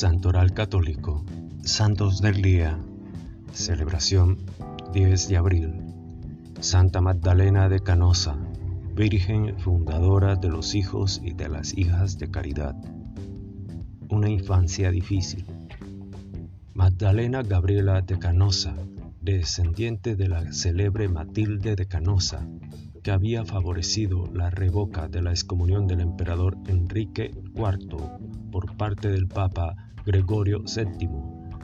Santoral Católico, Santos del Día, celebración 10 de abril, Santa Magdalena de Canosa, Virgen fundadora de los hijos y de las hijas de caridad. Una infancia difícil. Magdalena Gabriela de Canosa, descendiente de la célebre Matilde de Canosa, que había favorecido la revoca de la excomunión del emperador Enrique IV por parte del Papa Gregorio VII,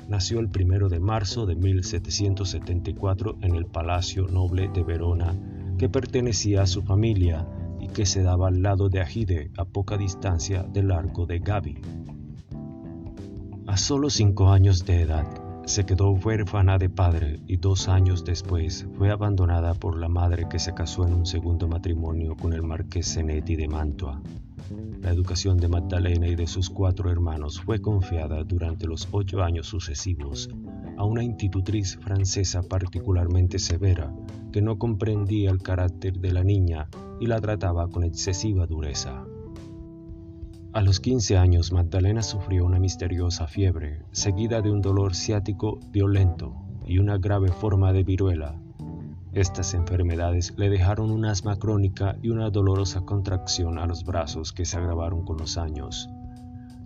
nació el 1 de marzo de 1774 en el Palacio Noble de Verona, que pertenecía a su familia y que se daba al lado de Agide, a poca distancia del arco de Gabi. A solo cinco años de edad, se quedó huérfana de padre y dos años después fue abandonada por la madre que se casó en un segundo matrimonio con el marqués Zenetti de Mantua. La educación de Magdalena y de sus cuatro hermanos fue confiada durante los ocho años sucesivos a una institutriz francesa particularmente severa que no comprendía el carácter de la niña y la trataba con excesiva dureza. A los 15 años Magdalena sufrió una misteriosa fiebre, seguida de un dolor ciático violento y una grave forma de viruela. Estas enfermedades le dejaron un asma crónica y una dolorosa contracción a los brazos que se agravaron con los años.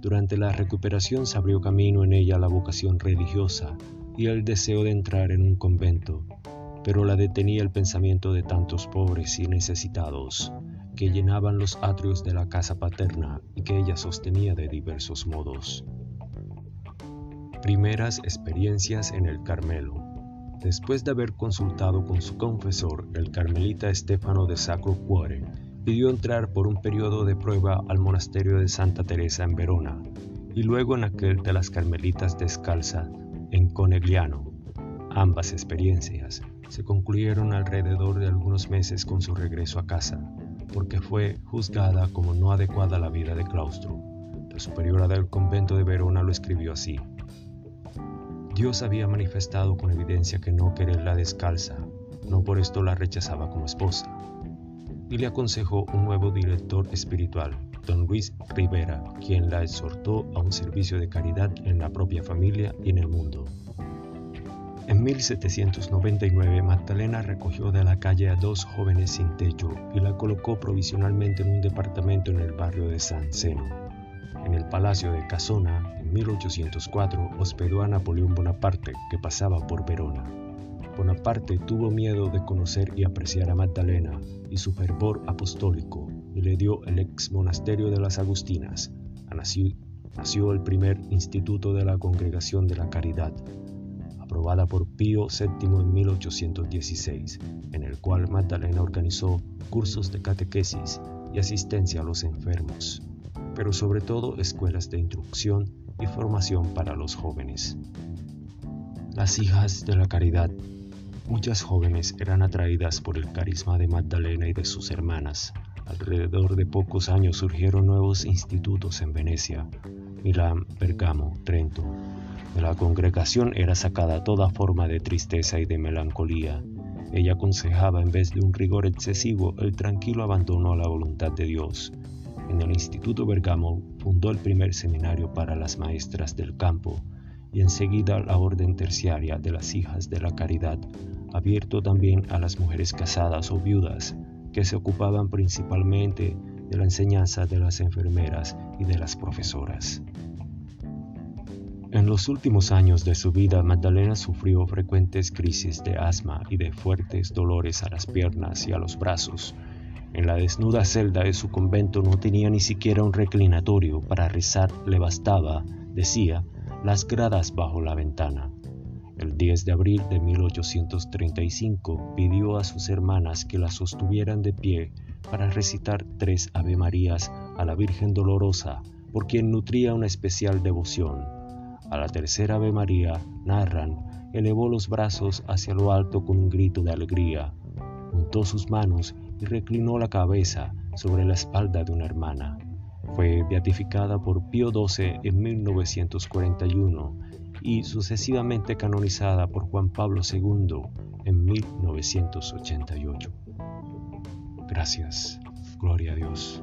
Durante la recuperación se abrió camino en ella la vocación religiosa y el deseo de entrar en un convento, pero la detenía el pensamiento de tantos pobres y necesitados que llenaban los atrios de la casa paterna y que ella sostenía de diversos modos. Primeras experiencias en el Carmelo. Después de haber consultado con su confesor, el carmelita Estefano de Sacro Cuore, pidió entrar por un periodo de prueba al monasterio de Santa Teresa en Verona y luego en aquel de las Carmelitas Descalza en Conegliano. Ambas experiencias se concluyeron alrededor de algunos meses con su regreso a casa porque fue juzgada como no adecuada a la vida de claustro. La superiora del convento de Verona lo escribió así. Dios había manifestado con evidencia que no quererla descalza, no por esto la rechazaba como esposa. Y le aconsejó un nuevo director espiritual, don Luis Rivera, quien la exhortó a un servicio de caridad en la propia familia y en el mundo. En 1799 Magdalena recogió de la calle a dos jóvenes sin techo y la colocó provisionalmente en un departamento en el barrio de San Zeno. En el Palacio de Casona, en 1804, hospedó a Napoleón Bonaparte, que pasaba por Verona. Bonaparte tuvo miedo de conocer y apreciar a Magdalena y su fervor apostólico y le dio el ex monasterio de las Agustinas. Nació, nació el primer instituto de la Congregación de la Caridad, aprobada por Pío VII en 1816, en el cual Magdalena organizó cursos de catequesis y asistencia a los enfermos, pero sobre todo escuelas de instrucción y formación para los jóvenes. Las hijas de la caridad. Muchas jóvenes eran atraídas por el carisma de Magdalena y de sus hermanas. Alrededor de pocos años surgieron nuevos institutos en Venecia, Milán, Bergamo, Trento, de la congregación era sacada toda forma de tristeza y de melancolía. Ella aconsejaba en vez de un rigor excesivo el tranquilo abandono a la voluntad de Dios. En el Instituto Bergamo fundó el primer seminario para las maestras del campo y enseguida la orden terciaria de las hijas de la caridad, abierto también a las mujeres casadas o viudas, que se ocupaban principalmente de la enseñanza de las enfermeras y de las profesoras. En los últimos años de su vida, Magdalena sufrió frecuentes crisis de asma y de fuertes dolores a las piernas y a los brazos. En la desnuda celda de su convento no tenía ni siquiera un reclinatorio para rezar, le bastaba, decía, las gradas bajo la ventana. El 10 de abril de 1835 pidió a sus hermanas que la sostuvieran de pie para recitar tres Ave Marías a la Virgen Dolorosa, por quien nutría una especial devoción a la tercera Ave María, narran, elevó los brazos hacia lo alto con un grito de alegría, juntó sus manos y reclinó la cabeza sobre la espalda de una hermana. Fue beatificada por Pío XII en 1941 y sucesivamente canonizada por Juan Pablo II en 1988. Gracias. Gloria a Dios.